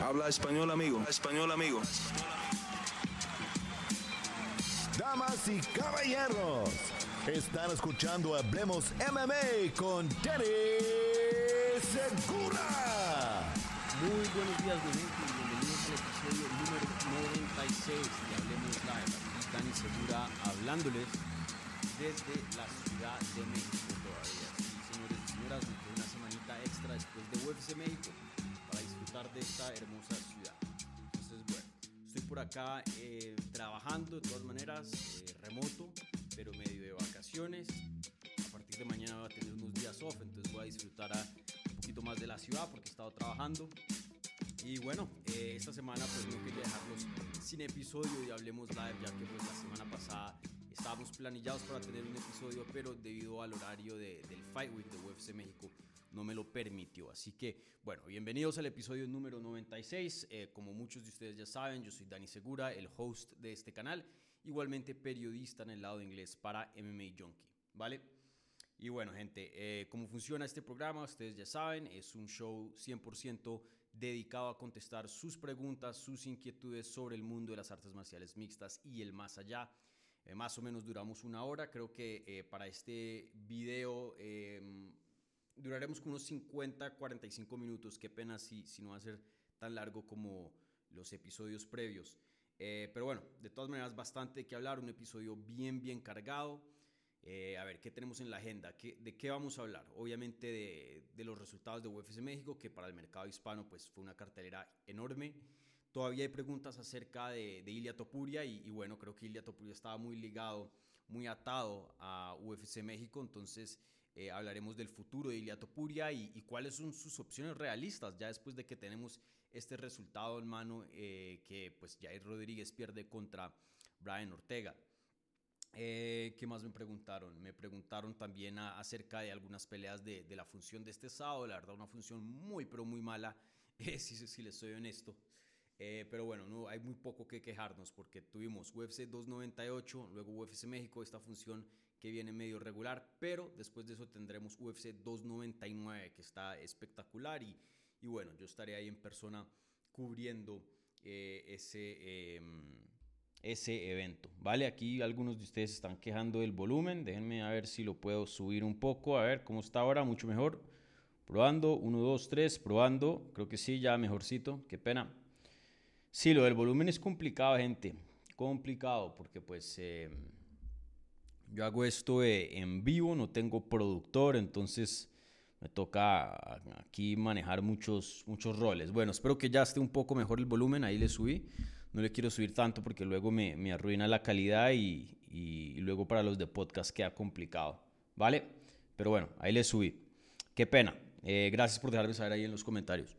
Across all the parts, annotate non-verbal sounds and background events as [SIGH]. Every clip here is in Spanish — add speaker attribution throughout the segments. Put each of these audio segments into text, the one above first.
Speaker 1: Habla español, amigo. Español, amigo.
Speaker 2: Damas y caballeros, están escuchando Hablemos MMA con Danny Segura.
Speaker 3: Muy buenos días, mi gente, y bienvenidos al episodio número 96 de Hablemos Live. Aquí Dani Segura hablándoles desde la Ciudad de México todavía. Sí, señores y señoras, una semanita extra después de UFC México disfrutar de esta hermosa ciudad. Entonces, bueno, estoy por acá eh, trabajando de todas maneras, eh, remoto, pero medio de vacaciones. A partir de mañana voy a tener unos días off, entonces voy a disfrutar a, un poquito más de la ciudad porque he estado trabajando. Y bueno, eh, esta semana pues no quería dejarlos sin episodio y hablemos live ya que pues la semana pasada estábamos planillados para tener un episodio pero debido al horario de, del Fight Week de UFC México no me lo permitió. Así que bueno, bienvenidos al episodio número 96. Eh, como muchos de ustedes ya saben, yo soy Dani Segura, el host de este canal, igualmente periodista en el lado inglés para MMA Junkie, ¿vale? Y bueno, gente, eh, cómo funciona este programa, ustedes ya saben, es un show 100% dedicado a contestar sus preguntas, sus inquietudes sobre el mundo de las artes marciales mixtas y el más allá. Eh, más o menos duramos una hora, creo que eh, para este video eh, duraremos como unos 50, 45 minutos, qué pena si, si no va a ser tan largo como los episodios previos. Eh, pero bueno, de todas maneras, bastante que hablar, un episodio bien, bien cargado. Eh, a ver, ¿qué tenemos en la agenda? ¿Qué, ¿De qué vamos a hablar? Obviamente de, de, los resultados de UFC México, que para el mercado hispano pues, fue una cartelera enorme. Todavía hay preguntas acerca de, de Ilia Topuria y, y, bueno, creo que Ilia Topuria estaba muy ligado, muy atado a UFC México, entonces eh, hablaremos del futuro de Ilia Topuria y, y, cuáles son sus opciones realistas ya después de que tenemos este resultado en mano eh, que pues Jair Rodríguez pierde contra Brian Ortega. Eh, ¿Qué más me preguntaron? Me preguntaron también acerca de algunas peleas de, de, la función de este sábado. La verdad, una función muy, pero muy mala, [LAUGHS] eh, si, si, les soy honesto. Pero bueno, no, hay muy poco que quejarnos porque tuvimos UFC 298, luego UFC México, esta función que viene medio regular, pero después de eso tendremos UFC 299 que está espectacular y, y bueno, yo estaré ahí en persona cubriendo eh, ese, eh, ese evento. Vale, aquí algunos de ustedes están quejando del volumen. Déjenme a ver si lo puedo subir un poco. A ver cómo está ahora, mucho mejor. Probando, 1, 2, 3, probando. Creo que sí, ya mejorcito. Qué pena. Sí, lo del volumen es complicado, gente. Complicado, porque pues eh, yo hago esto en vivo, no tengo productor, entonces me toca aquí manejar muchos, muchos roles. Bueno, espero que ya esté un poco mejor el volumen, ahí le subí. No le quiero subir tanto porque luego me, me arruina la calidad y, y, y, luego para los de podcast queda complicado, ¿vale? Pero bueno, ahí le subí. Qué pena. Eh, gracias por dejarme saber ahí en los comentarios.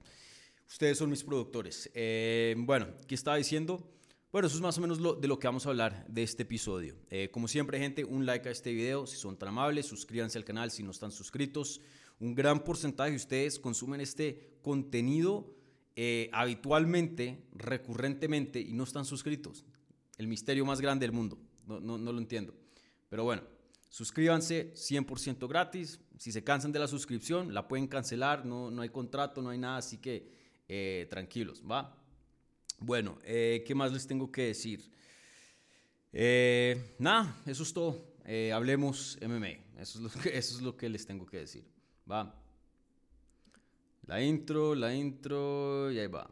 Speaker 3: Ustedes son mis productores. Eh, bueno, ¿qué estaba diciendo? Bueno, eso es más o menos lo, de lo que vamos a hablar de este episodio. Eh, como siempre, gente, un like a este video si son tan amables, suscríbanse al canal si no están suscritos. Un gran porcentaje de ustedes consumen este contenido eh, habitualmente, recurrentemente y no están suscritos. El misterio más grande del mundo. No, no, no lo entiendo. Pero bueno, suscríbanse 100% gratis. Si se cansan de la suscripción, la pueden cancelar. No, no hay contrato, no hay nada, así que eh, tranquilos, ¿va? Bueno, eh, ¿qué más les tengo que decir? Eh, nada, eso es todo. Eh, hablemos MMA. Eso es, lo que, [LAUGHS] eso es lo que les tengo que decir. Va. La intro, la intro, y ahí va.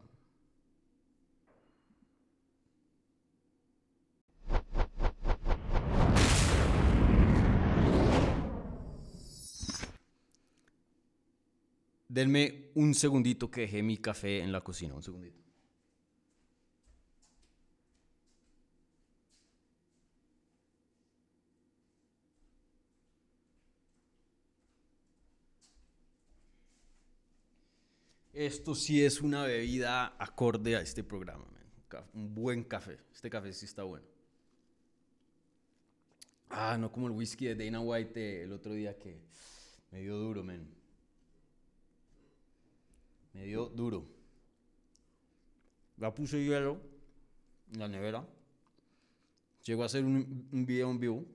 Speaker 3: Denme un segundito que dejé mi café en la cocina, un segundito. Esto sí es una bebida acorde a este programa, man. Un buen café. Este café sí está bueno. Ah, no como el whisky de Dana White el otro día que me dio duro, man. Me dio duro. Ya puse hielo en la nevera. Llego a hacer un, un video en vivo.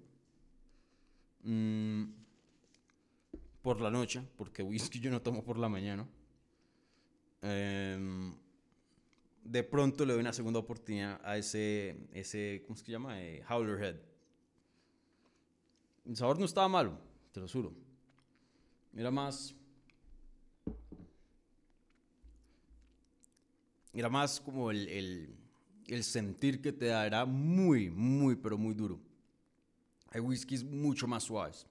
Speaker 3: Mm, por la noche, porque whisky yo no tomo por la mañana. Eh, de pronto le doy una segunda oportunidad a ese, ese ¿cómo se llama? Eh. El sabor no estaba malo, te lo juro. Era más... Era más como el, el, el sentir que te da. Era muy, muy, pero muy duro. Hay whiskies mucho más suaves.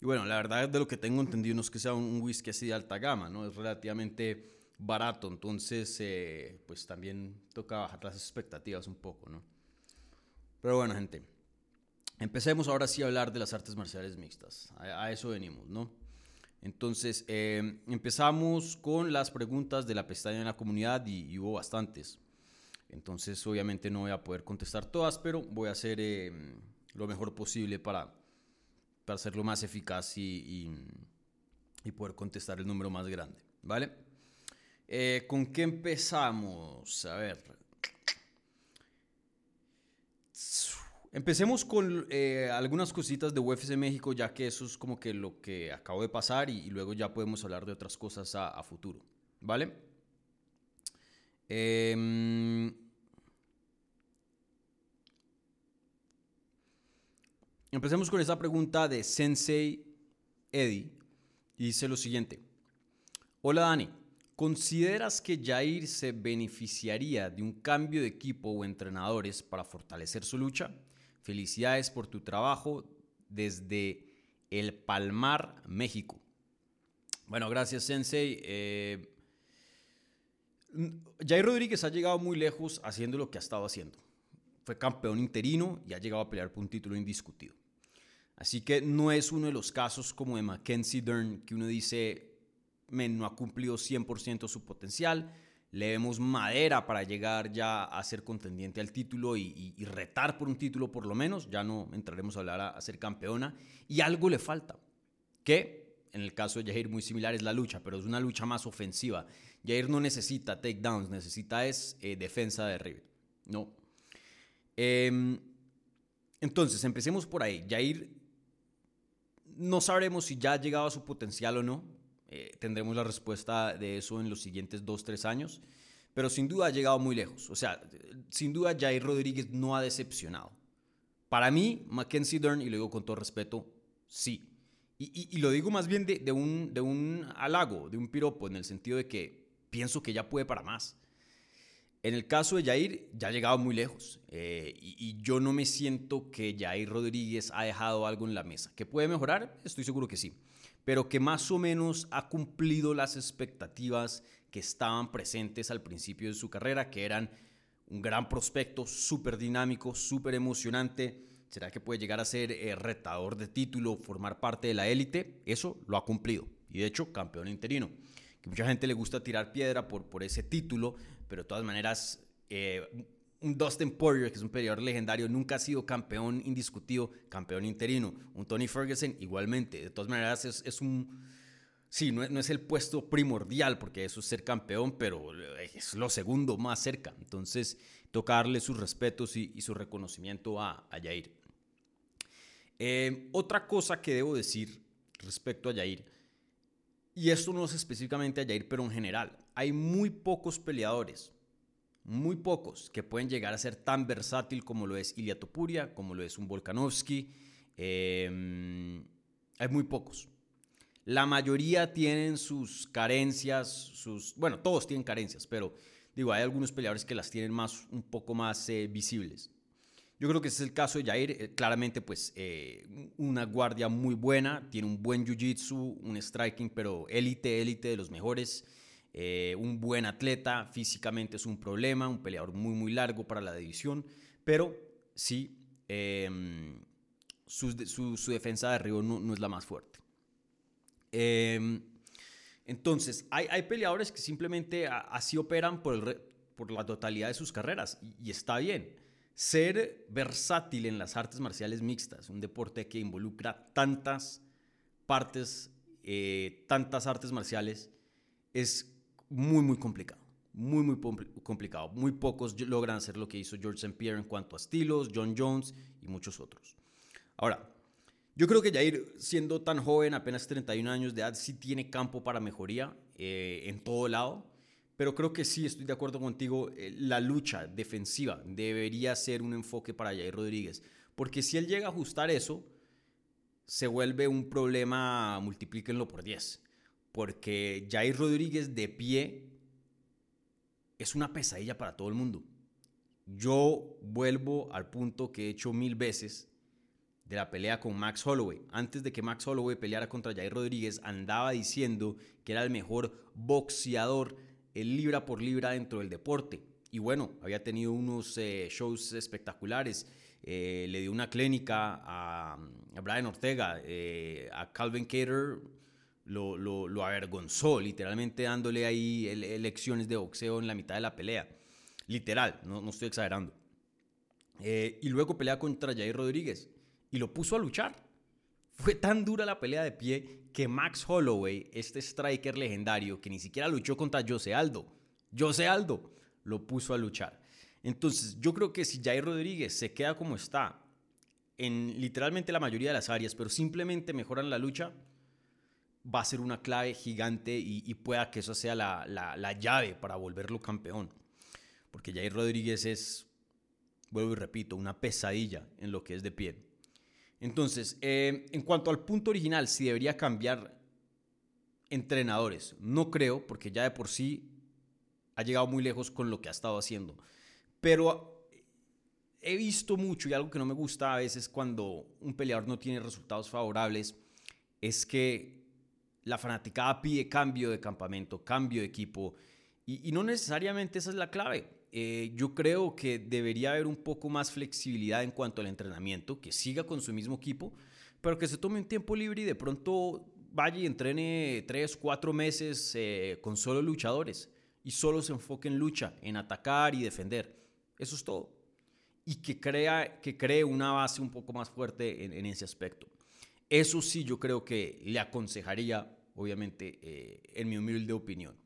Speaker 3: Y bueno, la verdad de lo que tengo entendido no es que sea un whisky así de alta gama, ¿no? Es relativamente barato, entonces eh, pues también toca bajar las expectativas un poco, ¿no? Pero bueno, gente, empecemos ahora sí a hablar de las artes marciales mixtas. A, eso venimos, ¿no? Entonces, eh, empezamos con las preguntas de la pestaña de la comunidad y, hubo bastantes. Entonces, obviamente no voy a poder contestar todas, pero voy a hacer eh, lo mejor posible para, para hacerlo más eficaz y, y poder contestar el número más grande, ¿vale? Eh, ¿Con qué empezamos? A ver. Empecemos con eh, algunas cositas de UFC México, ya que eso es como que lo que acabo de pasar y, luego ya podemos hablar de otras cosas a, futuro. ¿Vale? Em, empecemos con esa pregunta de Sensei Eddie. Y dice lo siguiente. Hola Dani. ¿Consideras que Jair se beneficiaría de un cambio de equipo o entrenadores para fortalecer su lucha? Felicidades por tu trabajo desde El Palmar, México. Bueno, gracias Sensei. Eh, Jair Rodríguez ha llegado muy lejos haciendo lo que ha estado haciendo. Fue campeón interino y ha llegado a pelear por un título indiscutido. Así que no es uno de los casos como de Mackenzie Dern que uno dice, no ha cumplido 100% su potencial. Le vemos madera para llegar ya a ser contendiente al título y, retar por un título por lo menos. Ya no entraremos a hablar a, ser campeona. Y algo le falta, que en el caso de Jair muy similar es la lucha, pero es una lucha más ofensiva. Jair no necesita takedowns, necesita es eh, defensa de River. No. Em, entonces, empecemos por ahí. Jair no sabremos si ya ha llegado a su potencial o no. Eh, tendremos la respuesta de eso en los siguientes dos, tres años. Pero sin duda ha llegado muy lejos. O sea, sin duda Jair Rodríguez no ha decepcionado. Para mí, Mackenzie Dern, y lo digo con todo respeto, sí. Y, lo digo más bien de, un, de halago, de un piropo, en el sentido de que pienso que ya puede para más. En el caso de Jair, ya ha llegado muy lejos. Eh, y, y, yo no me siento que Jair Rodríguez ha dejado algo en la mesa. ¿Que puede mejorar? Estoy seguro que sí pero que más o menos ha cumplido las expectativas que estaban presentes al principio de su carrera, que eran un gran prospecto, súper dinámico, súper emocionante. ¿Será que puede llegar a ser eh, retador de título, formar parte de la élite? Eso lo ha cumplido. Y de hecho, campeón interino. Que mucha gente le gusta tirar piedra por, por ese título, pero de todas maneras, eh, un Dustin Poirier, que es un peleador legendario, nunca ha sido campeón indiscutido, campeón interino. Un Tony Ferguson igualmente. De todas maneras, es, un... Sí, no, es el puesto primordial, porque eso es ser campeón, pero es lo segundo más cerca. Entonces, toca darle sus respetos y, su reconocimiento a, a. Eh, otra cosa que debo decir respecto a Jair, y esto no es específicamente a Jair, pero en general, hay muy pocos peleadores muy pocos que pueden llegar a ser tan versátil como lo es Ilya Topuria, como lo es un Volkanovski. Em, hay muy pocos. La mayoría tienen sus carencias, sus, bueno, todos tienen carencias, pero digo, hay algunos peleadores que las tienen más, un poco más eh, visibles. Yo creo que ese es el caso de Jair. Eh, claramente, pues, eh, una guardia muy buena, tiene un buen jiu-jitsu, un striking, pero élite, élite de los mejores. Eh, un buen atleta, físicamente es un problema, un peleador muy, muy largo para la división, pero sí, em, su, defensa de arriba no, es la más fuerte. Em, entonces, hay, peleadores que simplemente así operan por, por la totalidad de sus carreras y, está bien. Ser versátil en las artes marciales mixtas, un deporte que involucra tantas partes, eh, tantas artes marciales, es muy, muy complicado. Muy, muy complicado. Muy pocos logran hacer lo que hizo George St. Pierre en cuanto a estilos, John Jones y muchos otros. Ahora, yo creo que Jair, siendo tan joven, apenas 31 años de edad, sí tiene campo para mejoría eh, en todo lado, pero creo que sí estoy de acuerdo contigo. eh, La lucha defensiva debería ser un enfoque para Jair Rodríguez. Porque si él llega a ajustar eso, se vuelve un problema, multiplíquenlo por 10. Porque Jair Rodríguez de pie es una pesadilla para todo el mundo. Yo vuelvo al punto que he hecho mil veces de la pelea con Max Holloway. Antes de que Max Holloway peleara contra Jair Rodríguez, andaba diciendo que era el mejor boxeador el libra por libra dentro del deporte. Y bueno, había tenido unos eh, shows espectaculares. Eh, le dio una clínica a, Brian Ortega, eh, a Calvin Cater lo, lo, avergonzó, literalmente dándole ahí lecciones de boxeo en la mitad de la pelea. Literal, no, no estoy exagerando. Eh, y luego pelea contra Jair Rodríguez y lo puso a luchar. Fue tan dura la pelea de pie que Max Holloway, este striker legendario que ni siquiera luchó contra Jose Aldo, Jose Aldo lo puso a luchar. Entonces, yo creo que si Jair Rodríguez se queda como está en literalmente la mayoría de las áreas, pero simplemente mejoran la lucha, va a ser una clave gigante y, pueda que eso sea la, la, la, llave para volverlo campeón. Porque Jair Rodríguez es, vuelvo y repito, una pesadilla en lo que es de pie. Entonces, eh, en cuanto al punto original, si debería cambiar entrenadores, no creo, porque ya de por sí ha llegado muy lejos con lo que ha estado haciendo. Pero he visto mucho y algo que no me gusta a veces cuando un peleador no tiene resultados favorables es que la fanaticada pide cambio de campamento, cambio de equipo y, no necesariamente esa es la clave. Eh, yo creo que debería haber un poco más flexibilidad en cuanto al entrenamiento, que siga con su mismo equipo, pero que se tome un tiempo libre y de pronto vaya y entrene tres, cuatro meses eh, con solo luchadores y solo se enfoque en lucha, en atacar y defender. Eso es todo. Y que, crea, que cree una base un poco más fuerte en ese aspecto. Eso sí yo creo que le aconsejaría, obviamente, eh, en mi humilde opinión.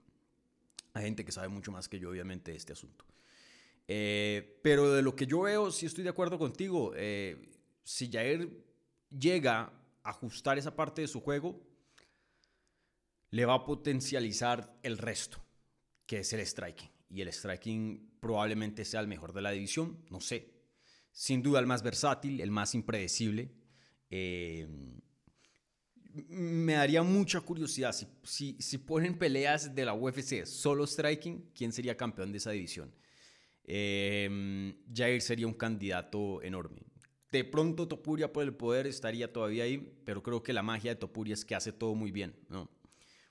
Speaker 3: Hay gente que sabe mucho más que yo, obviamente, de este asunto. Eh, pero de lo que yo veo, sí estoy de acuerdo contigo. Eh, si Jair llega a ajustar esa parte de su juego, le va a potencializar el resto, que es el striking. Y el striking probablemente sea el mejor de la división, no sé. Sin duda el más versátil, el más impredecible. Me daría mucha curiosidad si, si, si, ponen peleas de la UFC solo striking, ¿quién sería campeón de esa división? Eh, Jair sería un candidato enorme. De pronto Topuria por el poder estaría todavía ahí, pero creo que la magia de Topuria es que hace todo muy bien. ¿no?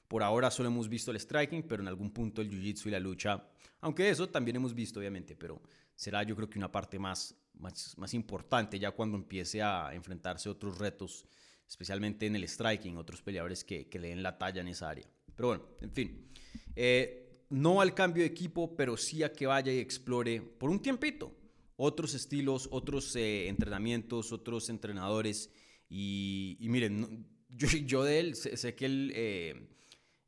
Speaker 3: Por ahora solo hemos visto el striking, pero en algún punto el jiu-jitsu y la lucha, aunque eso también hemos visto obviamente, pero será yo creo que una parte más, más, más importante ya cuando empiece a enfrentarse a otros retos especialmente en el striking, otros peleadores que, que, le den la talla en esa área. Pero bueno, en fin. Eh, no al cambio de equipo, pero sí a que vaya y explore por un tiempito otros estilos, otros eh, entrenamientos, otros entrenadores. Y, y miren, no, [LAUGHS] yo, yo, de él sé, sé que él eh,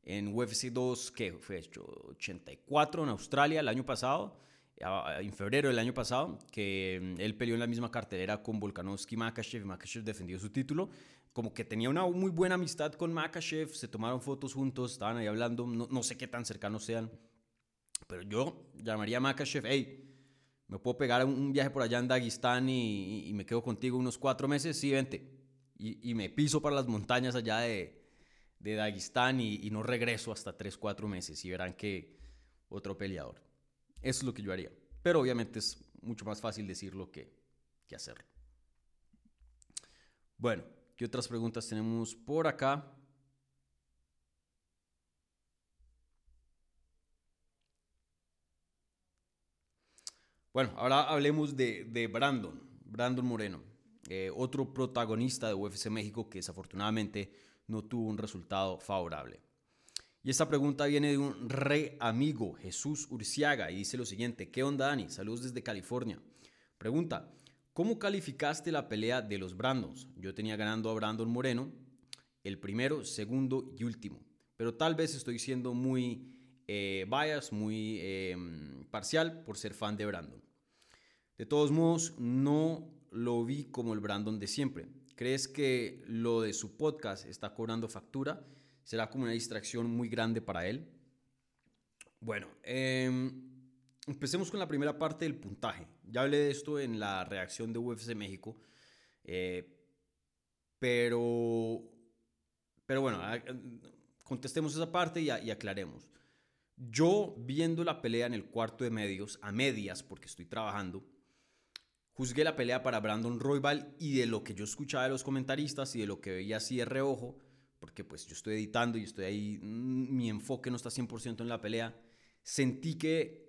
Speaker 3: en UFC 2, que fue hecho 84 en Australia el año pasado, en febrero del año pasado, que él peleó en la misma cartelera con Volkanovski Makachev y Makachev defendió su título. Como que tenía una muy buena amistad con Makachev, se tomaron fotos juntos, estaban ahí hablando, no, no sé qué tan cercanos sean, pero yo llamaría a Makachev, hey, ¿me puedo pegar un viaje por allá en Dagestán y, me quedo contigo unos cuatro meses? Sí, vente. Y, y me piso para las montañas allá de, de Dagestán y, y no regreso hasta tres, cuatro meses y verán que otro peleador. Eso es lo que yo haría. Pero obviamente es mucho más fácil decirlo que, que hacerlo. Bueno, ¿qué otras preguntas tenemos por acá? Bueno, ahora hablemos de, Brandon, Brandon Moreno, eh, otro protagonista de UFC México que desafortunadamente no tuvo un resultado favorable. Y esta pregunta viene de un re amigo, Jesús Urciaga, y dice lo siguiente, ¿qué onda Dani? Saludos desde California. Pregunta, ¿cómo calificaste la pelea de los Brandons? Yo tenía ganando a Brandon Moreno, el primero, segundo y último, pero tal vez estoy siendo muy eh, bias, muy eh, parcial por ser fan de Brandon. De todos modos, no lo vi como el Brandon de siempre. ¿Crees que lo de su podcast está cobrando factura? ¿Será como una distracción muy grande para él? Bueno, em, empecemos con la primera parte del puntaje. Ya hablé de esto en la reacción de UFC México, eh, pero, pero bueno, contestemos esa parte y, y, aclaremos. Yo viendo la pelea en el cuarto de medios, a medias, porque estoy trabajando, juzgué la pelea para Brandon Roybal y de lo que yo escuchaba de los comentaristas y de lo que veía así de reojo, porque pues yo estoy editando y estoy ahí, mm, mi enfoque no está 100% en la pelea, sentí que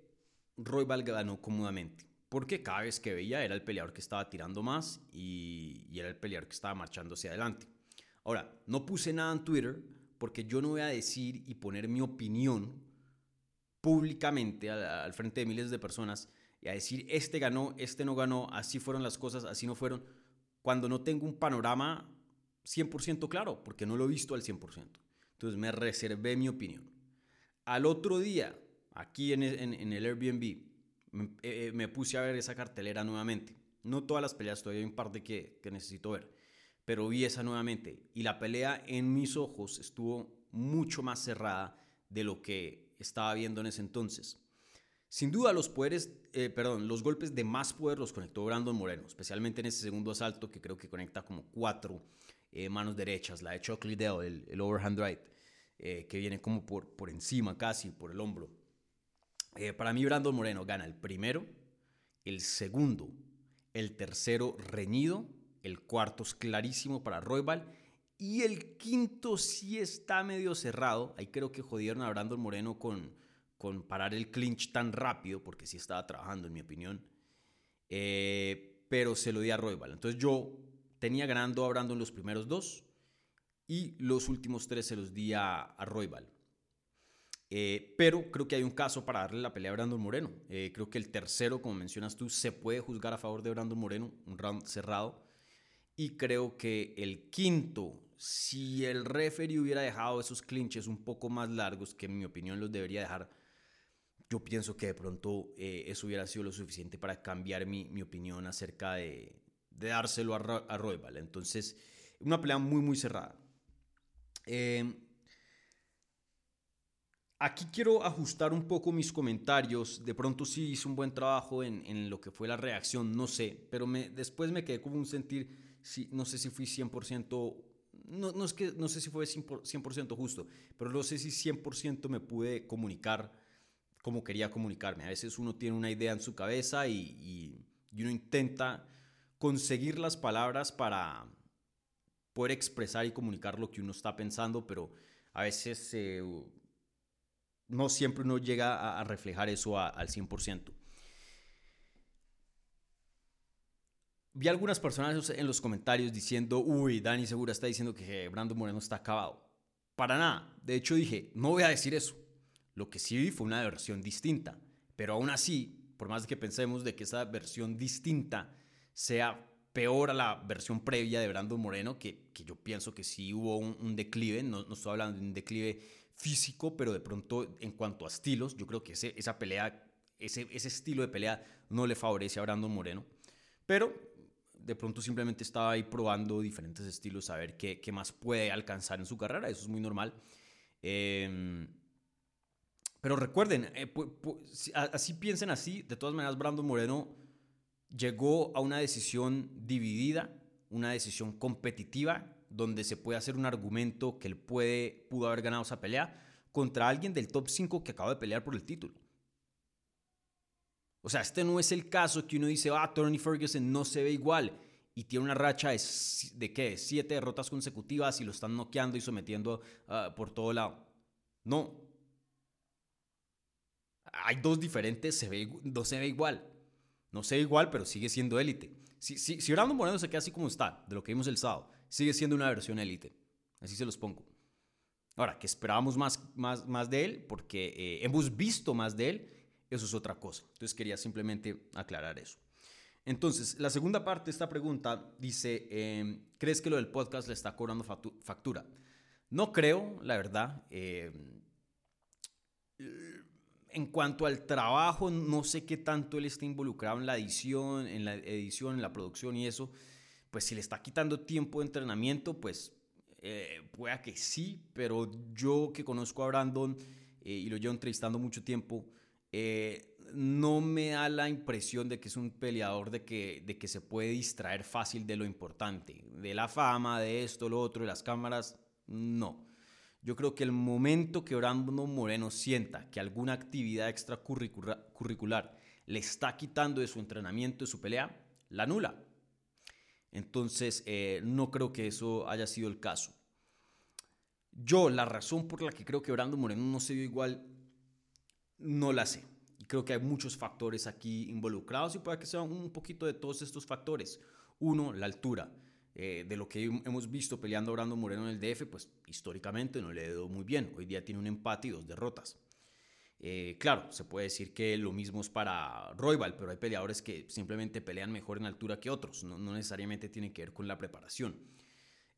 Speaker 3: Roybal ganó cómodamente. Porque cada vez que veía era el peleador que estaba tirando más y, era el peleador que estaba marchando hacia adelante. Ahora, no puse nada en Twitter porque yo no voy a decir y poner mi opinión públicamente al, frente de miles de personas y a decir este ganó, este no ganó, así fueron las cosas, así no fueron, cuando no tengo un panorama 100% claro, porque no lo he visto al 100%. Entonces me reservé mi opinión. Al otro día, aquí en, el Airbnb, eh, eh, me, puse a ver esa cartelera nuevamente. No todas las peleas, todavía hay un par de que, que necesito ver, pero vi esa nuevamente. Y la pelea en mis ojos estuvo mucho más cerrada de lo que estaba viendo en ese entonces. Sin duda los poderes, eh, perdón, los golpes de más poder los conectó Brandon Moreno, especialmente en ese segundo asalto que creo que conecta como cuatro manos derechas, la de Chuck Liddell, el, el overhand right, que viene como por, por encima casi, por el hombro. Eh, para mí, Brandon Moreno gana el primero, el segundo, el tercero reñido, el cuarto es clarísimo para Roybal y el quinto sí está medio cerrado. Ahí creo que jodieron a Brandon Moreno con, con parar el clinch tan rápido, porque sí estaba trabajando, en mi opinión. Eh, pero se lo di a Roybal. Entonces yo tenía ganando a Brandon los primeros dos y los últimos tres se los di a, a. Eh, pero creo que hay un caso para darle la pelea a Brandon Moreno. Eh, creo que el tercero, como mencionas tú, se puede juzgar a favor de Brandon Moreno, un round cerrado. Y creo que el quinto, si el referee hubiera dejado esos clinches un poco más largos, que en mi opinión los debería dejar, yo pienso que de pronto eh, eso hubiera sido lo suficiente para cambiar mi, mi opinión acerca de, de dárselo a, a Roybal. Entonces, una pelea muy, muy cerrada. Eh, Aquí quiero ajustar un poco mis comentarios. De pronto sí hice un buen trabajo en, lo que fue la reacción, no sé, pero me, después me quedé como un sentir, no sé si fui 100%, no, no, es que, no sé si fue 100% justo, pero no sé si 100% me pude comunicar como quería comunicarme. A veces uno tiene una idea en su cabeza y, uno intenta conseguir las palabras para poder expresar y comunicar lo que uno está pensando, pero a veces... se no siempre uno llega a, reflejar eso al 100%. Vi algunas personas en los comentarios diciendo, uy, Dani Segura está diciendo que Brando Moreno está acabado. Para nada. De hecho dije, no voy a decir eso. Lo que sí vi fue una versión distinta. Pero aún así, por más que pensemos de que esa versión distinta sea peor a la versión previa de Brando Moreno, que, yo pienso que sí hubo un, declive, no, no, estoy hablando de un declive físico, pero de pronto en cuanto a estilos, yo creo que ese, esa pelea, ese, ese estilo de pelea no le favorece a Brandon Moreno. Pero de pronto simplemente estaba ahí probando diferentes estilos, a ver qué, qué más puede alcanzar en su carrera, eso es muy normal. Em, pero recuerden, eh, así piensen así, de todas maneras Brandon Moreno llegó a una decisión dividida, una decisión competitiva donde se puede hacer un argumento que él puede, pudo haber ganado esa pelea contra alguien del top 5 que acaba de pelear por el título. O sea, este no es el caso que uno dice, ah, Tony Ferguson no se ve igual y tiene una racha de, ¿qué? Siete derrotas consecutivas y lo están noqueando y sometiendo ah, por todo lado. No. Hay dos diferentes, se ve, no se ve igual. No se ve igual, pero sigue siendo élite. Si, si, si Brandon Moreno se queda así como está, de lo que vimos el sábado, sigue siendo una versión élite. Así se los pongo. Ahora, que esperábamos más, más, más de él, porque eh, hemos visto más de él, eso es otra cosa. Entonces quería simplemente aclarar eso. Entonces, la segunda parte de esta pregunta dice, em, ¿crees que lo del podcast le está cobrando factura? No creo, la verdad. Em, en cuanto al trabajo, no sé qué tanto él está involucrado en la edición, en la edición, en la producción y eso pues si le está quitando tiempo de entrenamiento, pues eh, pueda que sí, pero yo que conozco a Brandon, eh, y lo llevo entrevistando mucho tiempo, eh, no me da la impresión de que es un peleador de que, de que se puede distraer fácil de lo importante, de la fama, de esto, lo otro, de las cámaras, no. Yo creo que el momento que Brandon Moreno sienta que alguna actividad extracurricular le está quitando de su entrenamiento, de su pelea, la anula. Entonces, eh, no creo que eso haya sido el caso. Yo, la razón por la que creo que Brandon Moreno no se dio igual, no la sé. Y creo que hay muchos factores aquí involucrados y puede que sea un poquito de todos estos factores. Uno, la altura. Eh, de lo que hemos visto peleando Brandon Moreno en el DF, pues históricamente no le ha ido muy bien. Hoy día tiene un empate y dos derrotas. Eh, claro, se puede decir que lo mismo es para Royal, pero hay peleadores que simplemente pelean mejor en altura que otros. No, necesariamente tiene que ver con la preparación.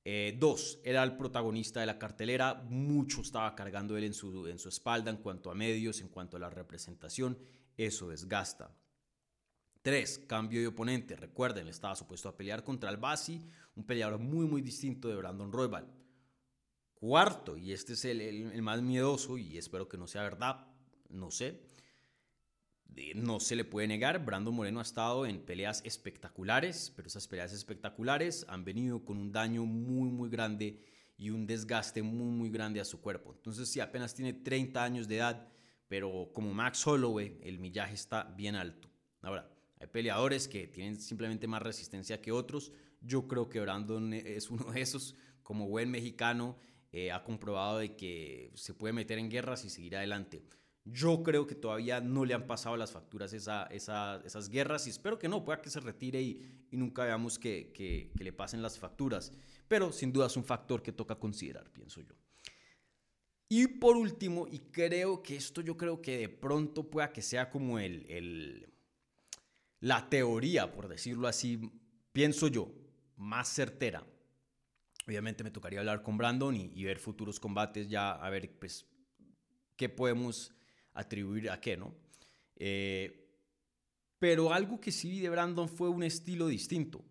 Speaker 3: Eh, dos, era el protagonista de la cartelera, mucho estaba cargando él en su, en su espalda en cuanto a medios, en cuanto a la representación, eso desgasta. Tres, cambio de oponente. Recuerden, estaba supuesto a pelear contra Albasi, un peleador muy, muy distinto de Brandon Royal. Cuarto, y este es el, el, más miedoso y espero que no sea verdad, no sé. No se le puede negar, Brandon Moreno ha estado en peleas espectaculares, pero esas peleas espectaculares han venido con un daño muy, muy grande y un desgaste muy, muy grande a su cuerpo. Entonces, sí, apenas tiene 30 años de edad, pero como Max Holloway, el millaje está bien alto. Ahora, hay peleadores que tienen simplemente más resistencia que otros. Yo creo que Brandon es uno de esos. Como buen mexicano, eh, ha comprobado de que se puede meter en guerras y seguir adelante. Yo creo que todavía no le han pasado las facturas esa, esas guerras y espero que no, pueda que se retire y, nunca veamos que, que, le pasen las facturas. Pero sin duda es un factor que toca considerar, pienso yo. Y por último, y creo que esto yo creo que de pronto pueda que sea como el, el la teoría, por decirlo así, pienso yo, más certera. Obviamente me tocaría hablar con Brandon y, ver futuros combates ya, a ver, pues, qué podemos atribuir a qué, ¿no? Eh, pero algo que sí vi de Brandon fue un estilo distinto.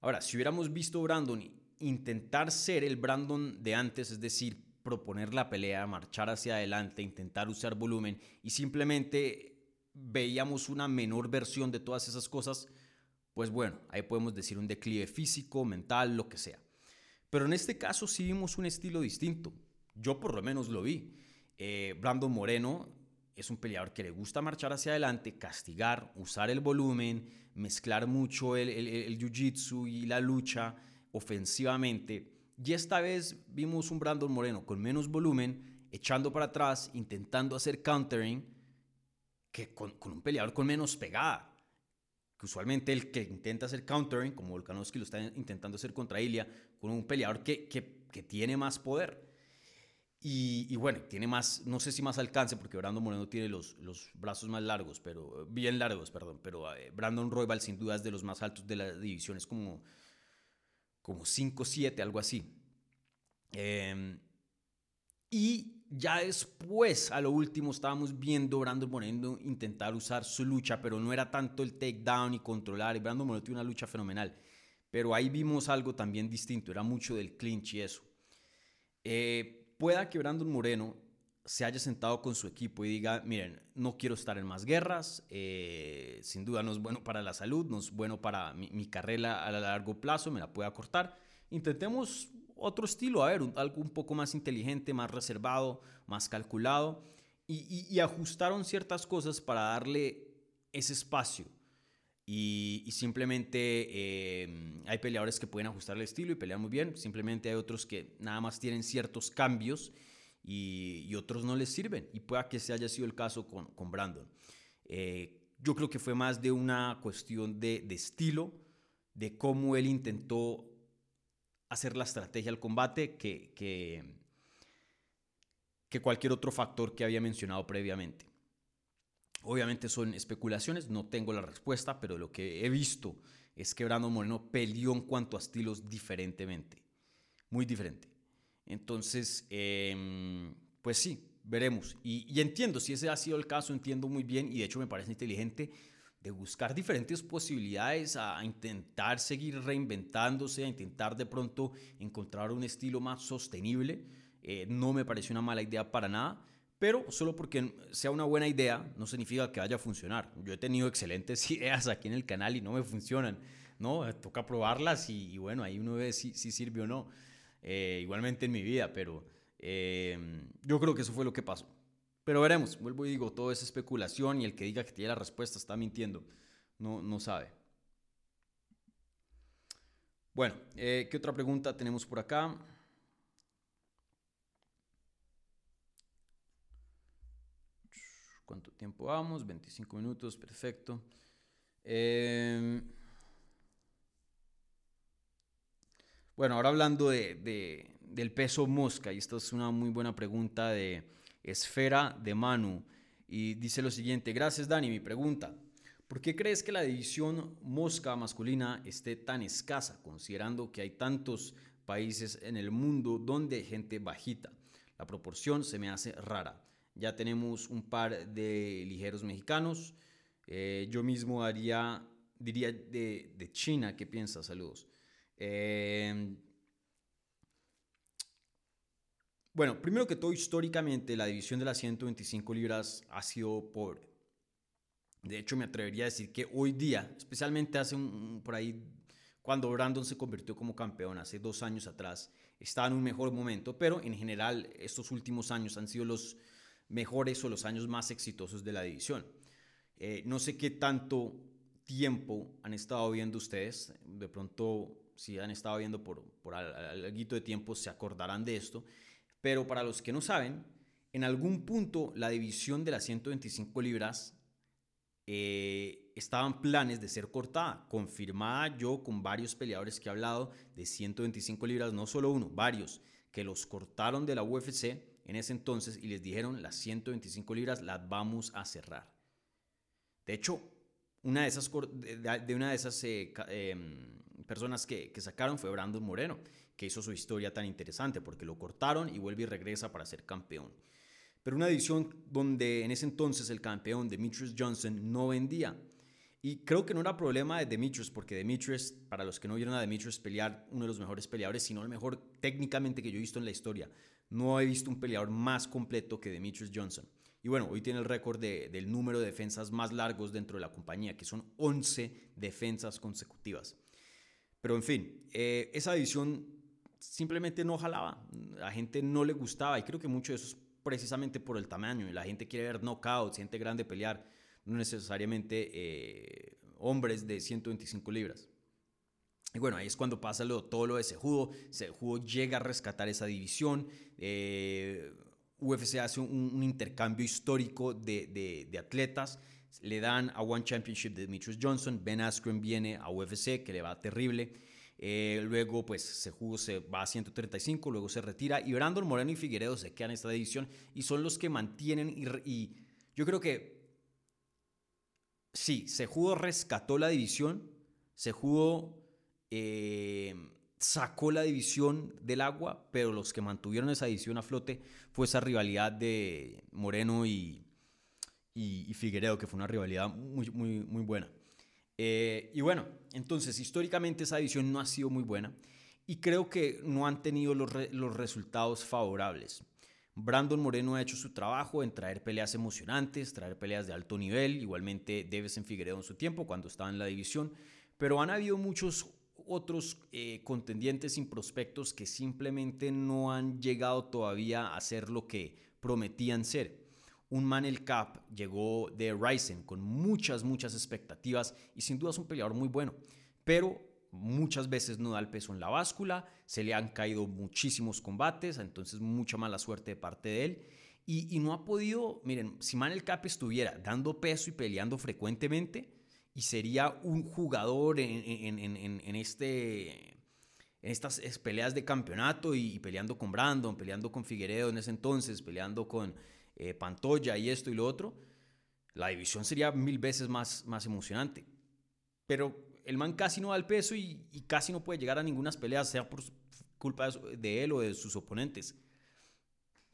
Speaker 3: Ahora, si hubiéramos visto a Brandon intentar ser el Brandon de antes, es decir, proponer la pelea, marchar hacia adelante, intentar usar volumen y simplemente veíamos una menor versión de todas esas cosas, pues bueno, ahí podemos decir un declive físico, mental, lo que sea. Pero en este caso sí vimos un estilo distinto. Yo por lo menos lo vi. Eh, Brandon Moreno es un peleador que le gusta marchar hacia adelante, castigar, usar el volumen, mezclar mucho el, jiu-jitsu y la lucha ofensivamente. Y esta vez vimos un Brandon Moreno con menos volumen, echando para atrás, intentando hacer countering que con, un peleador con menos pegada. Que usualmente el que intenta hacer countering, como Volkanovski lo está intentando hacer contra Ilya, con un peleador que, que, tiene más poder. Y, bueno, tiene más, no sé si más alcance, porque Brandon Moreno tiene los, los brazos más largos, pero bien largos, perdón. Pero eh, Brandon Royal sin duda es de los más altos de la división, es como, como 5-7, algo así. Eh, y ya después, a lo último, estábamos viendo Brandon Moreno intentar usar su lucha, pero no era tanto el takedown y controlar. Y Brandon Moreno tiene una lucha fenomenal. Pero ahí vimos algo también distinto, era mucho del clinch y eso. Eh, pueda que Brandon Moreno se haya sentado con su equipo y diga, miren, no quiero estar en más guerras, eh, sin duda no es bueno para la salud, no es bueno para mi, mi carrera a largo plazo, me la pueda cortar. Intentemos otro estilo, a ver, algo un poco más inteligente, más reservado, más calculado, y, ajustaron ciertas cosas para darle ese espacio. Y, simplemente eh, hay peleadores que pueden ajustar el estilo y pelear muy bien, simplemente hay otros que nada más tienen ciertos cambios y, otros no les sirven. Y pueda que ese haya sido el caso con, con Brandon. Eh, yo creo que fue más de una cuestión de, estilo, de cómo él intentó hacer la estrategia al combate que, que, cualquier otro factor que había mencionado previamente. Obviamente son especulaciones, no tengo la respuesta, pero lo que he visto es que Brandon Moreno peleó en cuanto a estilos diferentemente, muy diferente. Entonces, em, pues sí, veremos. Y, entiendo, si ese ha sido el caso, entiendo muy bien y de hecho me parece inteligente de buscar diferentes posibilidades, a intentar seguir reinventándose, a intentar de pronto encontrar un estilo más sostenible. Eh, no me pareció una mala idea para nada, Pero solo porque sea una buena idea no significa que vaya a funcionar. Yo he tenido excelentes [LAUGHS] ideas aquí en el canal y no me funcionan. ¿no? Toca probarlas y, bueno, ahí uno ve si, si sirve o no. Eh, igualmente en mi vida, pero eh, yo creo que eso fue lo que pasó. Pero veremos, vuelvo y digo, todo es especulación y el que diga que tiene la respuesta está mintiendo, no, no sabe. Bueno, eh, ¿qué otra pregunta tenemos por acá? ¿Cuánto tiempo vamos? 25 minutos, perfecto. Eh, bueno, ahora hablando de, del peso mosca, y esto es una muy buena pregunta de Esfera de Manu, y dice lo siguiente, gracias Dani, mi pregunta, ¿por qué crees que la división mosca masculina esté tan escasa, considerando que hay tantos países en el mundo donde hay gente bajita? La proporción se me hace rara. Ya tenemos un par de ligeros mexicanos. Eh, yo mismo haría, diría de, de, China. ¿Qué piensas? Saludos. Eh, bueno, primero que todo, históricamente la división de las 125 libras ha sido pobre. De hecho, me atrevería a decir que hoy día, especialmente hace un, por ahí, cuando Brandon se convirtió como campeón, hace dos años atrás, estaba en un mejor momento, pero en general estos últimos años han sido los mejores o los años más exitosos de la división. Eh, no sé qué tanto tiempo han estado viendo ustedes, de pronto si han estado viendo por, por algo de tiempo se acordarán de esto, pero para los que no saben, en algún punto la división de las 125 libras eh, estaban planes de ser cortada, confirmada yo con varios peleadores que he hablado de 125 libras, no solo uno, varios, que los cortaron de la UFC en ese entonces y les dijeron las 125 libras las vamos a cerrar. De hecho, una de esas, de una de esas eh, em, personas que, que, sacaron fue Brandon Moreno, que hizo su historia tan interesante porque lo cortaron y vuelve y regresa para ser campeón. Pero una edición donde en ese entonces el campeón Demetrius Johnson no vendía. Y creo que no era problema de Demetrius, porque Demetrius, para los que no vieron a Demetrius pelear, uno de los mejores peleadores, sino el mejor técnicamente que yo he visto en la historia. No he visto un peleador más completo que Demetrius Johnson. Y bueno, hoy tiene el récord del número de defensas más largos dentro de la compañía, que son 11 defensas consecutivas. Pero en fin, eh, esa división simplemente no jalaba. La gente no le gustaba y creo que mucho de eso es precisamente por el tamaño. La gente quiere ver knockouts, gente grande pelear, no necesariamente eh, hombres de 125 libras. Y bueno, ahí es cuando pasa todo lo de Sejudo. Sejudo llega a rescatar esa división. Eh, UFC hace un, intercambio histórico de, de, atletas. Le dan a One Championship de Demetrius Johnson. Ben Askren viene a UFC, que le va terrible. Eh, luego, pues, Sejudo se va a 135, luego se retira. Y Brandon Moreno y Figueredo se quedan en esta división y son los que mantienen. Y, y yo creo que sí, Sejudo rescató la división. Sejudo eh, sacó la división del agua, pero los que mantuvieron esa división a flote fue esa rivalidad de Moreno y, y, Figueredo, que fue una rivalidad muy, muy, muy buena. Eh, y bueno, entonces históricamente esa división no ha sido muy buena y creo que no han tenido los, los resultados favorables. Brandon Moreno ha hecho su trabajo en traer peleas emocionantes, traer peleas de alto nivel, igualmente en Figueredo en su tiempo cuando estaba en la división, pero han habido muchos otros eh, contendientes sin prospectos que simplemente no han llegado todavía a ser lo que prometían ser. Un Manel Cap llegó de Ryzen con muchas, muchas expectativas y sin duda es un peleador muy bueno, pero muchas veces no da el peso en la báscula, se le han caído muchísimos combates, entonces mucha mala suerte de parte de él. Y, y no ha podido, miren, si Manel Cap estuviera dando peso y peleando frecuentemente, y sería un jugador en, este, en estas peleas de campeonato y, peleando con Brandon, peleando con Figueredo en ese entonces, peleando con eh, Pantoya y esto y lo otro, la división sería mil veces más, más emocionante. Pero el man casi no da el peso y, casi no puede llegar a ninguna pelea, sea por culpa de él o de sus oponentes.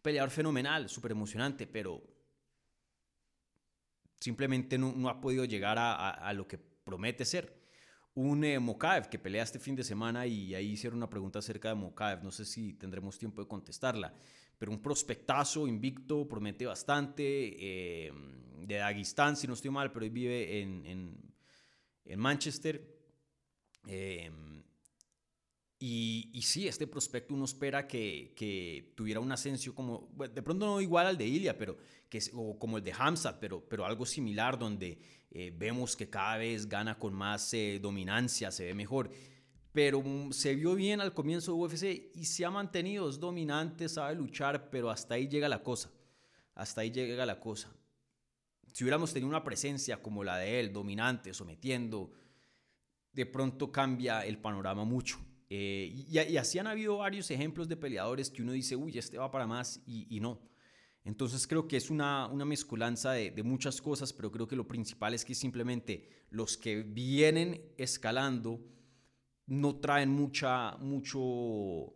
Speaker 3: Peleador fenomenal, súper emocionante, pero simplemente no, ha podido llegar a, lo que promete ser. Un eh, Mokaev que pelea este fin de semana y ahí hicieron una pregunta acerca de Mokaev, no sé si tendremos tiempo de contestarla, pero un prospectazo invicto, promete bastante. Eh, de Dagestán, si no estoy mal, pero él vive en, en, Manchester. Eh, y, sí, este prospecto uno espera que, tuviera un ascenso como, de pronto no igual al de Ilia, pero o como el de Hamzat, pero, pero algo similar donde eh, vemos que cada vez gana con más eh, dominancia, se ve mejor. Pero mm, se vio bien al comienzo de UFC y se ha mantenido, es dominante, sabe luchar, pero hasta ahí llega la cosa. Hasta ahí llega la cosa. Si hubiéramos tenido una presencia como la de él, dominante, sometiendo, de pronto cambia el panorama mucho. Eh, y, así han habido varios ejemplos de peleadores que uno dice, uy, este va para más y, no. Entonces creo que es una, una mezcolanza de, muchas cosas, pero creo que lo principal es que simplemente los que vienen escalando no traen mucha, mucho,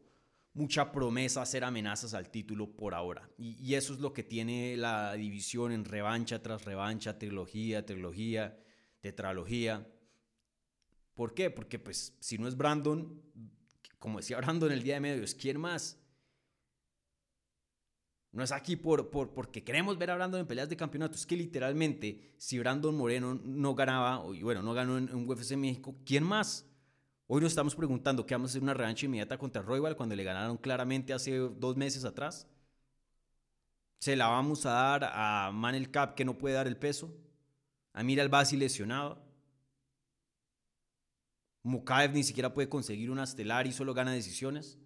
Speaker 3: mucha promesa a hacer amenazas al título por ahora. Y, eso es lo que tiene la división en revancha tras revancha, trilogía, trilogía, tetralogía. ¿Por qué? Porque pues si no es Brandon, como decía [LAUGHS] Brandon el día de medios, ¿quién más? No es aquí por, por, porque queremos ver a Brandon en peleas de campeonato. Es que literalmente, si Brandon Moreno no ganaba, o bueno, no ganó en, UFC México, ¿quién más? Hoy nos estamos preguntando qué vamos a hacer una revancha inmediata contra Royal cuando le ganaron claramente hace dos meses atrás. ¿Se la vamos a dar a Manel Cap que no puede dar el peso? ¿A Mira Basi lesionado? Mukaev ni siquiera puede conseguir una estelar y solo gana decisiones.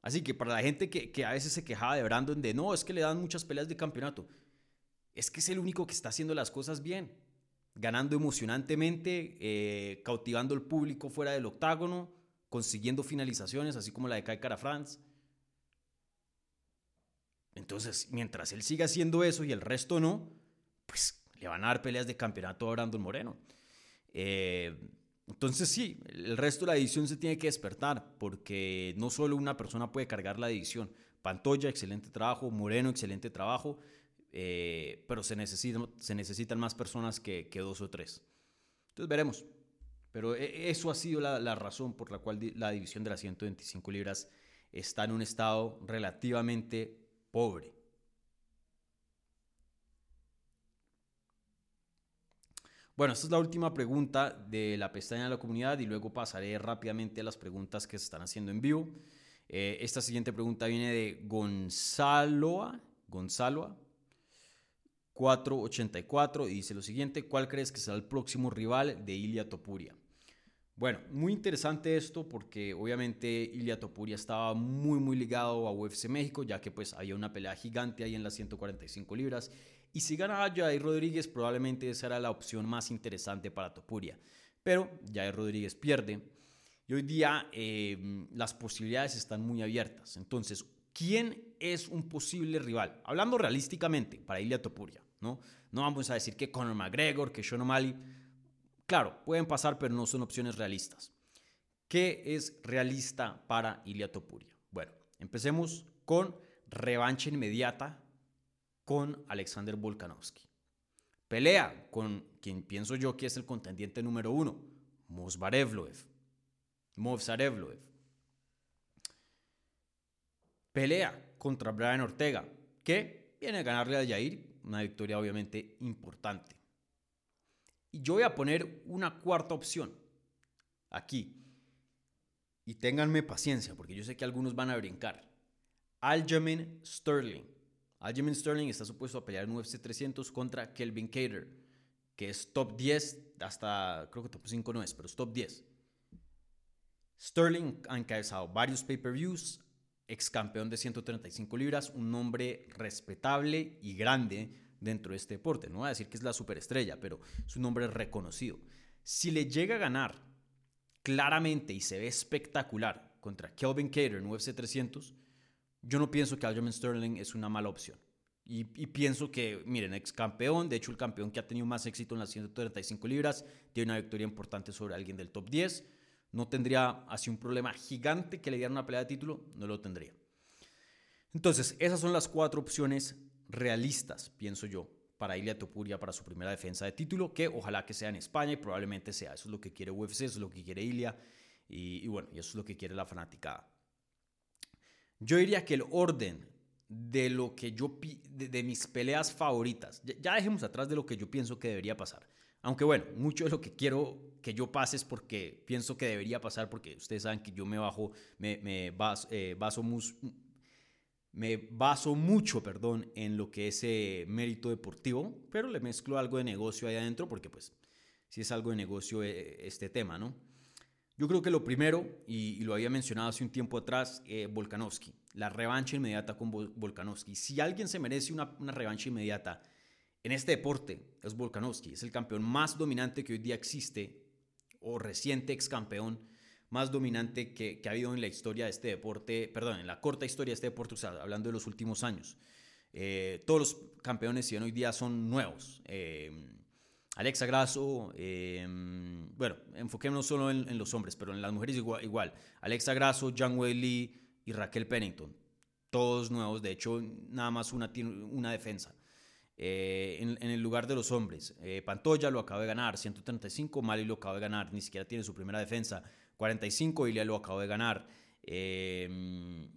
Speaker 3: Así que para la gente que, a veces se quejaba de Brandon de no, es que le dan muchas peleas de campeonato, es que es el único que está haciendo las cosas bien, ganando emocionantemente, eh, cautivando al público fuera del octágono, consiguiendo finalizaciones, así como la de Kai Cara France. Entonces, mientras él siga haciendo eso y el resto no, pues le van a dar peleas de campeonato a Brandon Moreno. Eh, entonces sí, el resto de la edición se tiene que despertar porque no solo una persona puede cargar la edición. Pantoya, excelente trabajo, Moreno, excelente trabajo, eh, pero se, necesitan más personas que, dos o tres. Entonces veremos. Pero e, eso ha sido la, la razón por la cual la división de las 125 libras está en un estado relativamente pobre. Bueno, esta es la última pregunta de la pestaña de la comunidad y luego pasaré rápidamente a las preguntas que se están haciendo en vivo. Eh, esta siguiente pregunta viene de Gonzaloa, Gonzaloa 484 y dice lo siguiente, ¿cuál crees que será el próximo rival de Ilia Topuria? Bueno, muy interesante esto porque obviamente Ilia Topuria estaba muy muy ligado a UFC México ya que pues había una pelea gigante ahí en las 145 libras y si gana Jair Rodríguez, probablemente esa era la opción más interesante para Topuria. Pero Jair Rodríguez pierde. Y hoy día em, las posibilidades están muy abiertas. Entonces, ¿quién es un posible rival? Hablando realísticamente para Ilia Topuria, ¿no? No vamos a decir que Conor McGregor, que Sean O'Malley. Claro, pueden pasar, pero no son opciones realistas. ¿Qué es realista para Ilia Topuria? Bueno, empecemos con revancha inmediata con Alexander Volkanovski. Pelea con quien pienso yo que es el contendiente número uno, Movsarevloev. Movsarevloev. Pelea contra Brian Ortega, que viene a ganarle a Jair, una victoria obviamente importante. Y yo voy a poner una cuarta opción aquí. Y ténganme paciencia, porque yo sé que algunos van a brincar. Aljamain Sterling Aljamain Sterling está supuesto a pelear en UFC 300 contra Kelvin Cater, que es top 10, hasta creo que top 5 no es, pero es top 10. Sterling ha encabezado varios pay-per-views, ex campeón de 135 libras, un nombre respetable y grande dentro de este deporte. No voy a decir que es la superestrella, pero es un nombre reconocido. Si le llega a ganar claramente y se ve espectacular contra Kelvin Cater en UFC 300, yo no pienso que Aljamain Sterling es una mala opción. Y, pienso que, miren, ex campeón, de hecho el campeón que ha tenido más éxito en las 135 libras, tiene una victoria importante sobre alguien del top 10. No tendría así un problema gigante que le diera una pelea de título, no lo tendría. Entonces, esas son las cuatro opciones realistas, pienso yo, para Ilia Topuria para su primera defensa de título, que ojalá que sea en España y probablemente sea. Eso es lo que quiere UFC, eso es lo que quiere Ilia y, y bueno, y eso es lo que quiere la fanaticada. Yo diría que el orden de lo que yo de, mis peleas favoritas, ya, dejemos atrás de lo que yo pienso que debería pasar. Aunque bueno, mucho de lo que quiero que yo pase es porque pienso que debería pasar, porque ustedes saben que yo me bajo, me, eh, baso mucho, perdón, en lo que es eh, mérito deportivo, pero le mezclo algo de negocio ahí adentro, porque pues si es algo de negocio eh, este tema, ¿no? Yo creo que lo primero, y, lo había mencionado hace un tiempo atrás, eh, Volkanovski, la revancha inmediata con Volkanovski. Si alguien se merece una, revancha inmediata en este deporte, es Volkanovski. Es el campeón más dominante que hoy día existe, o reciente ex campeón más dominante que, ha habido en la historia de este deporte, perdón, en la corta historia de este deporte, o hablando de los últimos años. Eh, todos los campeones, si hoy día son nuevos. Eh, Alexa Grasso, em, bueno, enfoquémonos solo en, los hombres, pero en las mujeres igual. igual. Alexa Grasso, Wei Lee y Raquel Pennington. Todos nuevos, de hecho, nada más una una defensa. Eh, en, el lugar de los hombres, eh, Pantoya lo acaba de ganar, 135, Mali lo acaba de ganar, ni siquiera tiene su primera defensa, 45, Ilya lo acaba de ganar. Eh,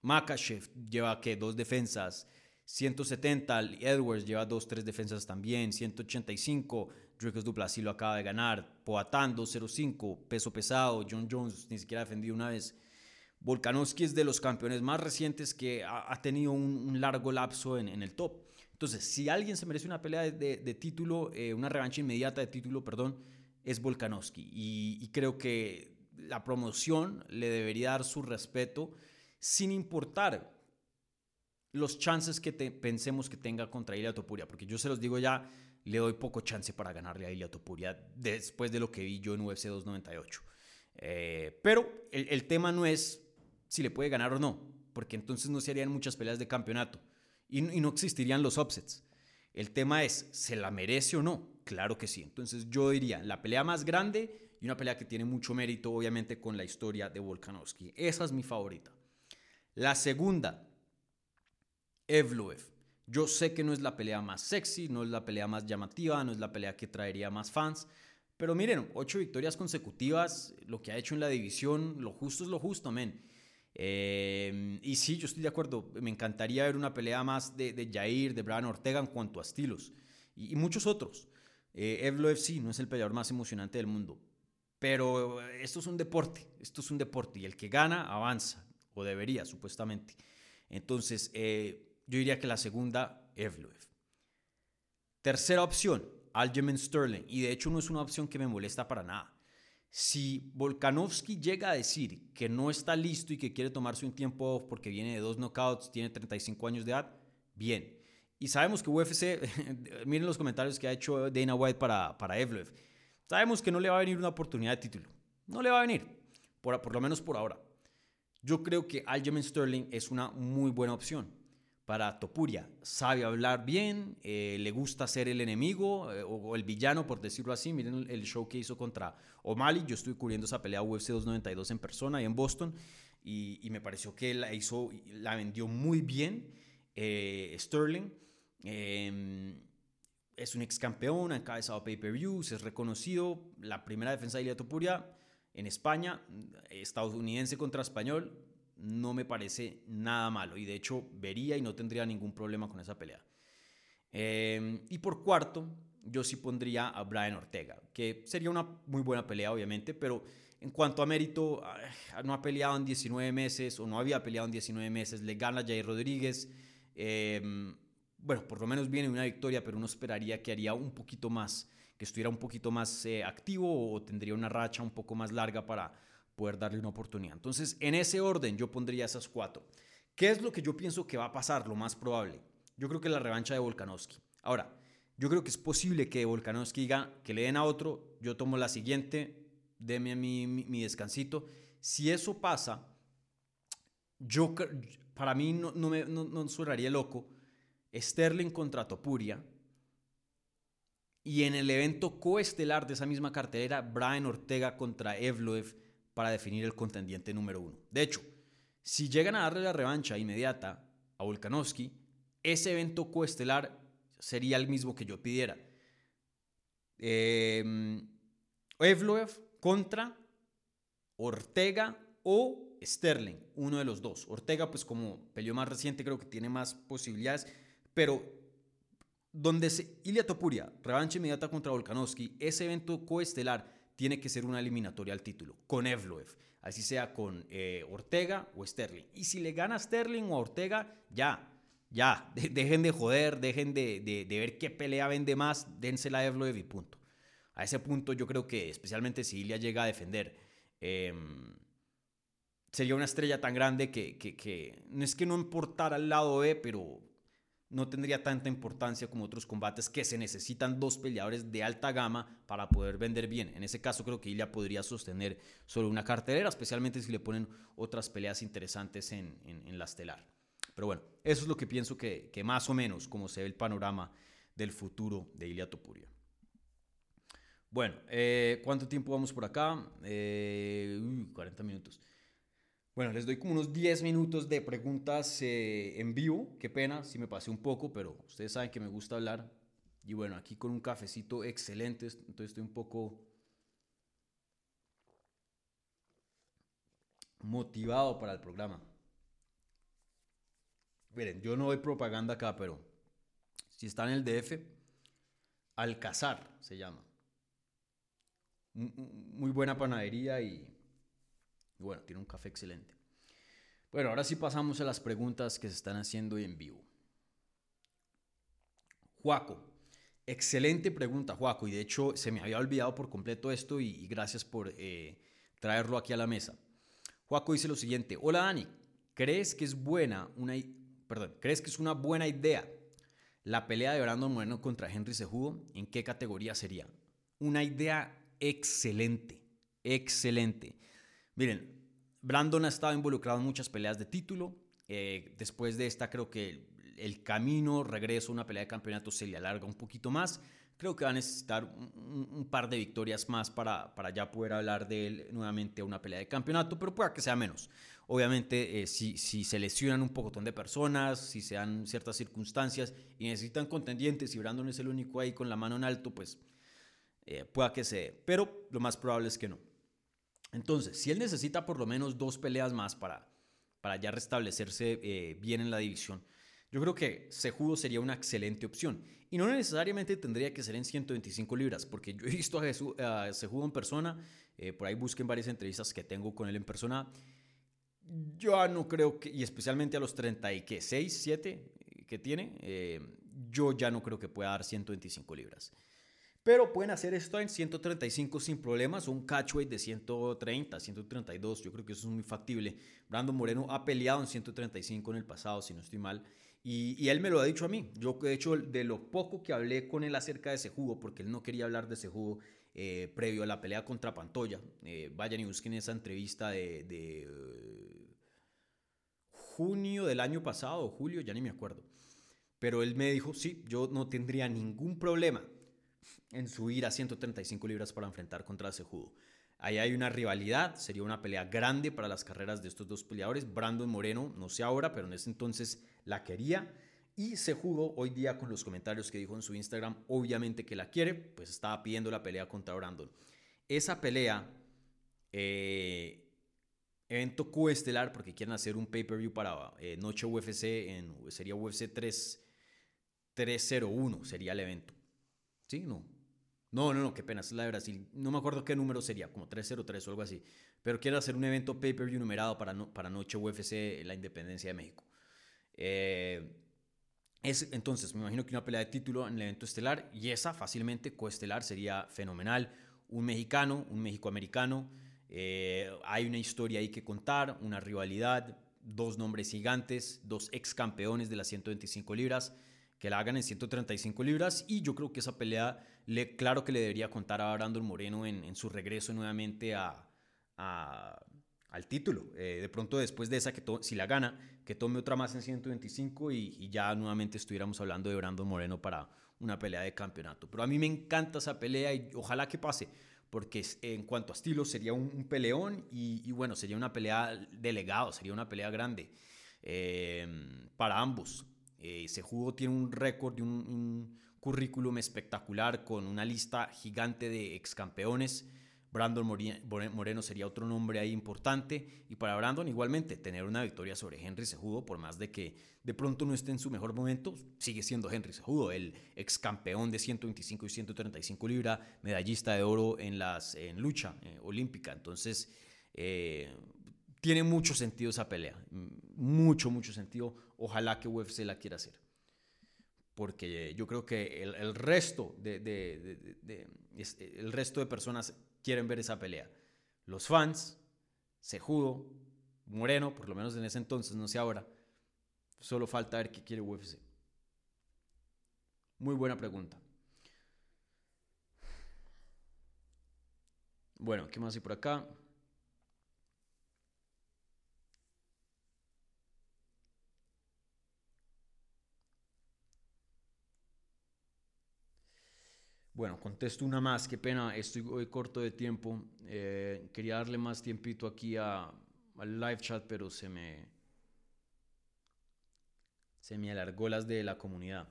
Speaker 3: Makachev lleva que dos defensas, 170, Edwards lleva 2-3 defensas también. 185, Dricus Duplessis lo acaba de ganar. Poatán 2-0-5, peso pesado. John Jones ni siquiera ha defendido una vez. Volkanovski es de los campeones más recientes que ha, tenido un, largo lapso en, el top. Entonces, si alguien se merece una pelea de, título, eh, una revancha inmediata de título, perdón, es Volkanovski. Y creo que la promoción le debería dar su respeto sin importar los chances que pensemos que tenga contra Ilia Topuria, porque yo se los digo ya, le doy poco chance para ganarle a Ilia Topuria después de lo que vi yo en UFC 298. Eh, pero el, tema no es si le puede ganar o no, porque entonces no se harían muchas peleas de campeonato y, y no existirían los upsets. El tema es, ¿se la merece o no? Claro que sí. Entonces yo diría, la pelea más grande y una pelea que tiene mucho mérito, obviamente, con la historia de Volkanovski. Esa es mi favorita. La segunda, Evloev. Yo sé que no es la pelea más sexy, no es la pelea más llamativa, no es la pelea que traería más fans, pero miren, ocho victorias consecutivas, lo que ha hecho en la división, lo justo es lo justo, men. Eh, y sí, yo estoy de acuerdo, me encantaría ver una pelea más de, de Jair, de Brian Ortega en cuanto a estilos, y, muchos otros. Eh, Evloev sí, no es el peleador más emocionante del mundo, pero esto es un deporte, esto es un deporte, y el que gana avanza, o debería, supuestamente. Entonces, eh, yo diría que la segunda, Evloev. Tercera opción, Aljamain Sterling. Y de hecho no es una opción que me molesta para nada. Si Volkanovski llega a decir que no está listo y que quiere tomarse un tiempo off porque viene de dos knockouts, tiene 35 años de edad, bien. Y sabemos que UFC, [LAUGHS] miren los comentarios que ha hecho Dana White para, para Evloev. Sabemos que no le va a venir una oportunidad de título. No le va a venir, por, por lo menos por ahora. Yo creo que Aljamain Sterling es una muy buena opción para Topuria. Sabe hablar bien, eh, le gusta ser el enemigo eh, o, el villano, por decirlo así. Miren el, show que hizo contra O'Malley. Yo estuve cubriendo esa pelea UFC 292 en persona y en Boston y, me pareció que la hizo, la vendió muy bien eh, Sterling. Em, es un ex campeón, ha encabezado pay-per-views, es reconocido. La primera defensa de Ilia Topuria en España, estadounidense contra español, no me parece nada malo y de hecho vería y no tendría ningún problema con esa pelea. Em, y por cuarto, yo sí pondría a Brian Ortega, que sería una muy buena pelea obviamente, pero en cuanto a mérito, no ha peleado en 19 meses o no había peleado en 19 meses, le gana Jair Rodríguez. Em, bueno, por lo menos viene una victoria, pero uno esperaría que haría un poquito más, que estuviera un poquito más eh, activo o tendría una racha un poco más larga para, poder darle una oportunidad. Entonces, en ese orden yo pondría esas cuatro. ¿Qué es lo que yo pienso que va a pasar? Lo más probable. Yo creo que la revancha de Volkanovski. Ahora, yo creo que es posible que Volkanovski diga que le den a otro, yo tomo la siguiente, deme mi, mi, descansito. Si eso pasa, yo, para mí no, no me no, no sonaría loco. Sterling contra Topuria. Y en el evento coestelar de esa misma cartelera, Brian Ortega contra Evloev para definir el contendiente número uno. De hecho, si llegan a darle la revancha inmediata a Volkanovski, ese evento coestelar sería el mismo que yo pidiera. Eh, Evloev contra Ortega o Sterling, uno de los dos. Ortega, pues como peleó más reciente, creo que tiene más posibilidades, pero donde se, Ilia Topuria, revancha inmediata contra Volkanovski, ese evento coestelar tiene que ser una eliminatoria al título, con Evloev, así sea con eh, Ortega o Sterling. Y si le gana Sterling o Ortega, ya, ya, dejen de joder, dejen de, de, ver qué pelea vende más, dénsela a Evloev y punto. A ese punto yo creo que, especialmente si Ilia llega a defender, em, sería una estrella tan grande que, que, que, no es que no importara al lado B, pero no tendría tanta importancia como otros combates que se necesitan dos peleadores de alta gama para poder vender bien. En ese caso creo que Ilya podría sostener solo una cartelera, especialmente si le ponen otras peleas interesantes en, en, la estelar. Pero bueno, eso es lo que pienso que, que, más o menos como se ve el panorama del futuro de Ilya Topuria. Bueno, eh, ¿cuánto tiempo vamos por acá? Eh, 40 minutos. Bueno, les doy como unos 10 minutos de preguntas eh, en vivo. Qué pena si me pasé un poco, pero ustedes saben que me gusta hablar. Y bueno, aquí con un cafecito excelente, entonces estoy un poco motivado para el programa. Miren, yo no doy propaganda acá, pero si está en el DF, Alcazar se llama. Muy buena panadería y bueno, tiene un café excelente. Bueno, ahora sí pasamos a las preguntas que se están haciendo en vivo. Juaco, excelente pregunta, Juaco, y de hecho se me había olvidado por completo esto y, gracias por eh, traerlo aquí a la mesa. Juaco dice lo siguiente, hola Dani, ¿crees que es buena una, perdón, ¿crees que es una buena idea la pelea de Brandon Moreno contra Henry Cejudo? ¿En qué categoría sería? Una idea excelente, excelente. Miren, Brandon ha estado involucrado en muchas peleas de título. Eh, después de esta, creo que el camino, regreso a una pelea de campeonato se le alarga un poquito más. Creo que va a necesitar un, par de victorias más para, para, ya poder hablar de él nuevamente a una pelea de campeonato, pero pueda que sea menos. Obviamente, eh, si, si, se lesionan un poco de personas, si se dan ciertas circunstancias y necesitan contendientes y Brandon es el único ahí con la mano en alto, pues eh, pueda que se. Pero lo más probable es que no. Entonces, si él necesita por lo menos dos peleas más para, para ya restablecerse eh, bien en la división, yo creo que Sejudo sería una excelente opción. Y no necesariamente tendría que ser en 125 libras, porque yo he visto a, Sejudo en persona, eh, por ahí busquen varias entrevistas que tengo con él en persona. Yo no creo que, y especialmente a los 36, 7 que tiene, eh, yo ya no creo que pueda dar 125 libras. Pero pueden hacer esto en 135 sin problemas un catchweight de 130, 132. Yo creo que eso es muy factible. Brandon Moreno ha peleado en 135 en el pasado, si no estoy mal. Y, él me lo ha dicho a mí. Yo, de hecho, de lo poco que hablé con él acerca de ese jugo, porque él no quería hablar de ese jugo eh, previo a la pelea contra Pantoya. Eh, vayan y busquen esa entrevista de, de uh, junio del año pasado, julio, ya ni me acuerdo. Pero él me dijo, sí, yo no tendría ningún problema en subir a 135 libras para enfrentar contra Cejudo. Ahí hay una rivalidad, sería una pelea grande para las carreras de estos dos peleadores. Brandon Moreno, no sé ahora, pero en ese entonces la quería. Y Cejudo, hoy día con los comentarios que dijo en su Instagram, obviamente que la quiere, pues estaba pidiendo la pelea contra Brandon. Esa pelea, eh, evento coestelar, porque quieren hacer un pay-per-view para eh, Noche UFC, en, sería UFC 3, 301, sería el evento. ¿Sí? No, no, no, no, qué pena, es la de Brasil. No me acuerdo qué número sería, como 303 o algo así. Pero quiero hacer un evento pay-per-view numerado para, para Noche UFC, la independencia de México. Eh, es, entonces, me imagino que una pelea de título en el evento estelar y esa fácilmente coestelar sería fenomenal. Un mexicano, un mexicoamericano. Eh, hay una historia ahí que contar, una rivalidad, dos nombres gigantes, dos ex campeones de las 125 libras que la hagan en 135 libras y yo creo que esa pelea, le, claro que le debería contar a Brandon Moreno en, su regreso nuevamente a, al título. Eh, de pronto después de esa, que si la gana, que tome otra más en 125 y, ya nuevamente estuviéramos hablando de Brandon Moreno para una pelea de campeonato. Pero a mí me encanta esa pelea y ojalá que pase, porque en cuanto a estilo sería un, peleón y, bueno, sería una pelea de legado, sería una pelea grande eh, para ambos. Eh, ese jugo tiene un récord y un, currículum espectacular con una lista gigante de ex campeones. Brandon Moreno sería otro nombre ahí importante. Y para Brandon, igualmente, tener una victoria sobre Henry Sejudo, por más de que de pronto no esté en su mejor momento, sigue siendo Henry Sejudo, el ex campeón de 125 y 135 libras, medallista de oro en, las, en lucha eh, olímpica. Entonces, eh, tiene mucho sentido esa pelea. Mucho, mucho sentido. Ojalá que UFC la quiera hacer. Porque yo creo que el, resto de, resto de personas quieren ver esa pelea. Los fans, Sejudo, Moreno, por lo menos en ese entonces, no sé ahora. Solo falta ver qué quiere UFC. Muy buena pregunta. Bueno, ¿qué más hay por acá? Bueno, contesto una más, qué pena, estoy hoy corto de tiempo. Eh, quería darle más tiempito aquí al live chat, pero se me, se me alargó las de la comunidad.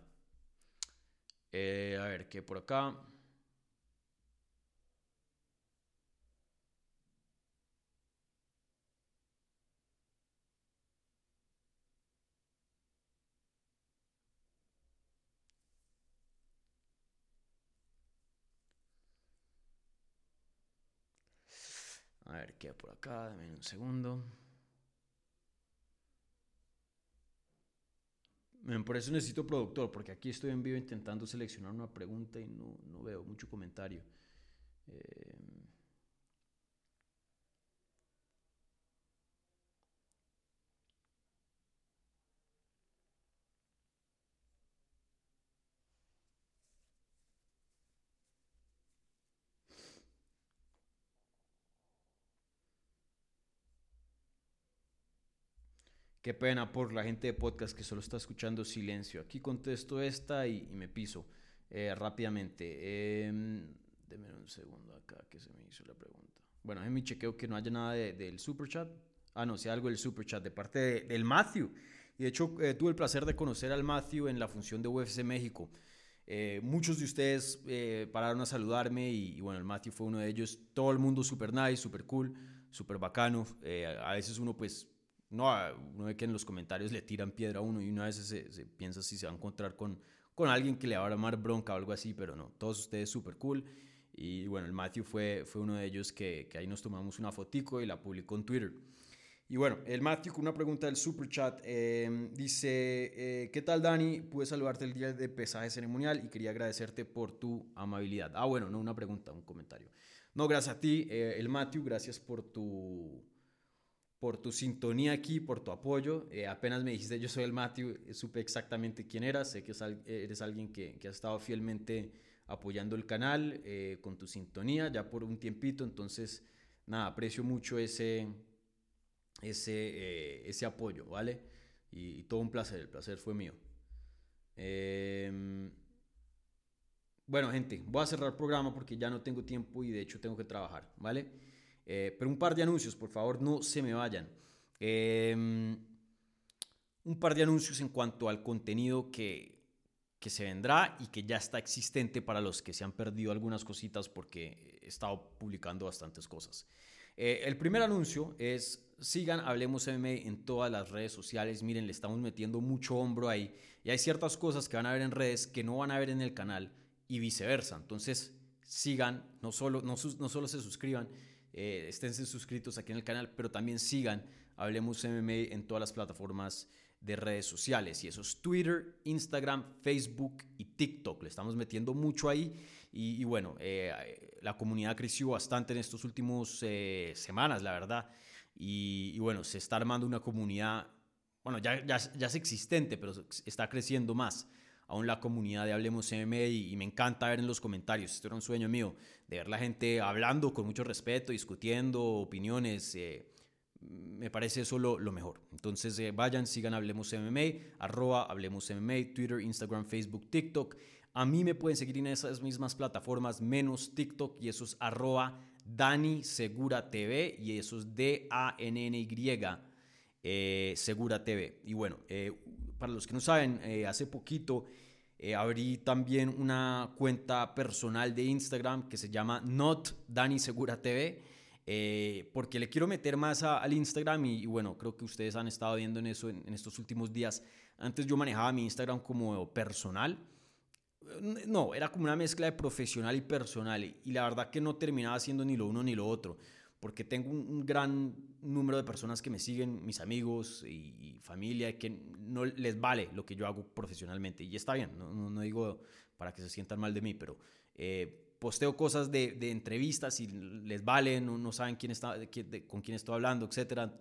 Speaker 3: Eh, a ver, ¿qué por acá? A ver qué hay por acá, dame un segundo. Por eso necesito productor, porque aquí estoy en vivo intentando seleccionar una pregunta y no, no veo mucho comentario. Eh, Qué pena por la gente de podcast que solo está escuchando silencio. Aquí contesto esta y, me piso eh, rápidamente. Eh, un segundo acá que se me hizo la pregunta. Bueno, es mi chequeo que no haya nada del super chat. Ah, no, si algo del super chat de parte del Matthew. Y de hecho, eh, tuve el placer de conocer al Matthew en la función de UFC México. Eh, muchos de ustedes pararon a saludarme y, bueno, el Matthew fue uno de ellos. Todo el mundo super nice, super cool, super bacano. a veces uno pues no, uno ve que en los comentarios le tiran piedra a uno y una vez se, piensa si se va a encontrar con, con alguien que le va a armar bronca o algo así, pero no, todos ustedes súper cool. Y bueno, el Matthew fue, fue uno de ellos que, que, ahí nos tomamos una fotico y la publicó en Twitter. Y bueno, el Matthew con una pregunta del super chat em, dice, eh, ¿qué tal Dani? Pude saludarte el día de pesaje ceremonial y quería agradecerte por tu amabilidad. Ah, bueno, no una pregunta, un comentario. No, gracias a ti, eh, el Matthew, gracias por tu por tu sintonía aquí, por tu apoyo. Eh, apenas me dijiste, yo soy el Matthew, eh, supe exactamente quién eras, sé que eres alguien que, ha estado fielmente apoyando el canal eh, con tu sintonía ya por un tiempito, entonces, nada, aprecio mucho ese, ese, ese apoyo, ¿vale? Y, y, todo un placer, el placer fue mío. Em, bueno, gente, voy a cerrar el programa porque ya no tengo tiempo y de hecho tengo que trabajar, ¿vale? Eh, pero un par de anuncios, por favor, no se me vayan. Em, un par de anuncios en cuanto al contenido que, que se vendrá y que ya está existente para los que se han perdido algunas cositas porque he estado publicando bastantes cosas. Eh, el primer anuncio es sigan Hablemos MMA en todas las redes sociales. Miren, le estamos metiendo mucho hombro ahí. Y hay ciertas cosas que van a ver en redes que no van a ver en el canal y viceversa. Entonces, sigan, no solo, no, no solo se suscriban, eh, esténse suscritos aquí en el canal, pero también sigan Hablemos MMA en todas las plataformas de redes sociales. Y eso es Twitter, Instagram, Facebook y TikTok. Le estamos metiendo mucho ahí. Y, bueno, eh, la comunidad creció bastante en estos últimos eh, semanas, la verdad. Y, bueno, se está armando una comunidad, bueno, ya, ya, ya es existente, pero está creciendo más aún la comunidad de Hablemos MMA y, me encanta ver en los comentarios, esto era un sueño mío, de ver la gente hablando con mucho respeto, discutiendo opiniones. Eh, me parece eso lo, mejor. Entonces eh, vayan, sigan Hablemos MMA, arroba Hablemos MMA, Twitter, Instagram, Facebook, TikTok. A mí me pueden seguir en esas mismas plataformas, menos TikTok, y eso es arroba Dani Segura TV, y eso es D-A-N-N-Y eh, Segura TV. Y bueno, para los que no saben, hace poquito Eh, abrí también una cuenta personal de Instagram que se llama Not Dani Segura TV. Eh, porque le quiero meter más al Instagram y, bueno, creo que ustedes han estado viendo en eso en, estos últimos días. Antes yo manejaba mi Instagram como personal. No, era como una mezcla de profesional y personal y la verdad que no terminaba siendo ni lo uno ni lo otro porque tengo un, gran número de personas que me siguen, mis amigos y, familia, que no les vale lo que yo hago profesionalmente. Y está bien, no, no, digo para que se sientan mal de mí, pero eh, posteo cosas de, de, entrevistas y les vale, no, no saben quién está, con quién estoy hablando, etc.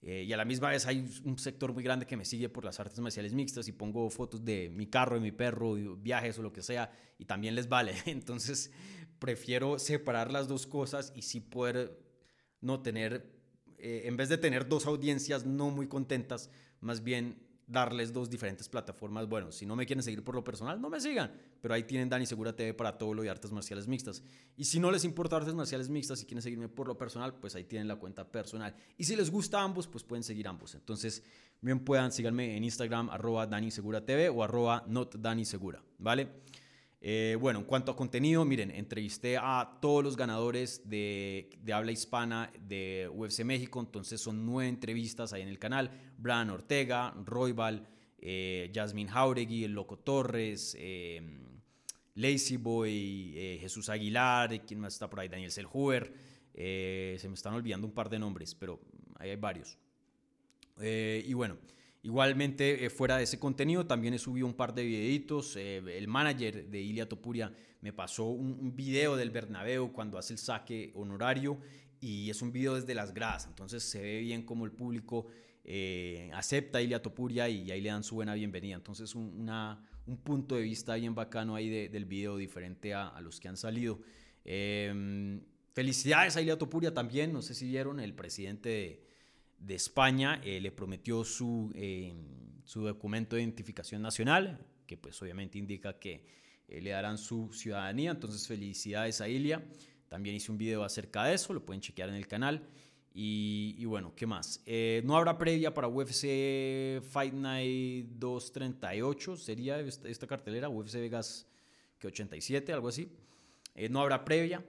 Speaker 3: Eh, y a la misma vez hay un sector muy grande que me sigue por las artes marciales mixtas y pongo fotos de mi carro, de mi perro, viajes o lo que sea, y también les vale. [LAUGHS] Entonces prefiero separar las dos cosas y sí poder no tener, eh, en vez de tener dos audiencias no muy contentas, más bien darles dos diferentes plataformas. Bueno, si no me quieren seguir por lo personal, no me sigan, pero ahí tienen Dani Segura TV para todo lo de artes marciales mixtas. Y si no les importa artes marciales mixtas y quieren seguirme por lo personal, pues ahí tienen la cuenta personal. Y si les gusta ambos, pues pueden seguir ambos. Entonces, bien puedan síganme en Instagram, arroba Dani Segura TV o arroba not Dani Segura, ¿vale? Eh, bueno, en cuanto a contenido, miren, entrevisté a todos los ganadores de, habla hispana de UFC México, entonces son nueve entrevistas ahí en el canal. Brian Ortega, Roybal, eh, Jasmine Jauregui, El Loco Torres, eh, Lazy Boy, eh, Jesús Aguilar, ¿quién más está por ahí? Daniel Selhuber. se me están olvidando un par de nombres, pero hay varios. y bueno, Igualmente, eh, fuera de ese contenido, también he subido un par de videitos. Eh, el manager de Ilia Topuria me pasó un, video del Bernabéu cuando hace el saque honorario y es un video desde las gradas. Entonces se ve bien como el público eh, acepta a Ilia Topuria y ahí le dan su buena bienvenida. Entonces un, punto de vista bien bacano ahí del video, diferente a, los que han salido. Em, felicidades a Ilia Topuria también. No sé si vieron el presidente de de España eh, le prometió su, eh, su documento de identificación nacional, que pues obviamente indica que eh, le darán su ciudadanía. Entonces felicidades a Ilia. También hice un video acerca de eso, lo pueden chequear en el canal. Y, bueno, ¿qué más? no habrá previa para UFC Fight Night 238, sería esta, esta cartelera, UFC Vegas que 87, algo así. no habrá previa.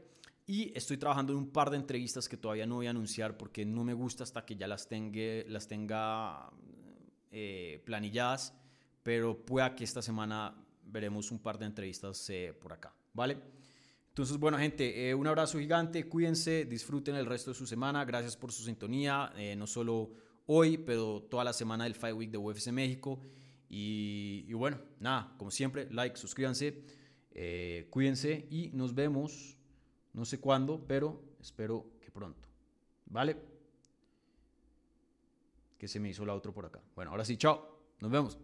Speaker 3: Y estoy trabajando en un par de entrevistas que todavía no voy a anunciar porque no me gusta hasta que ya las tenga, las tenga eh, planilladas. Pero pueda que esta semana veremos un par de entrevistas eh, por acá, ¿vale? Entonces, bueno, gente, eh, un abrazo gigante, cuídense, disfruten el resto de su semana, gracias por su sintonía, no solo hoy, pero toda la semana del Fight Week de UFC México. Y, y bueno, nada, como siempre, like, suscríbanse, cuídense y nos vemos no sé cuándo, pero espero que pronto. ¿Vale? Que se me hizo la otra por acá. Bueno, ahora sí, chao. Nos vemos.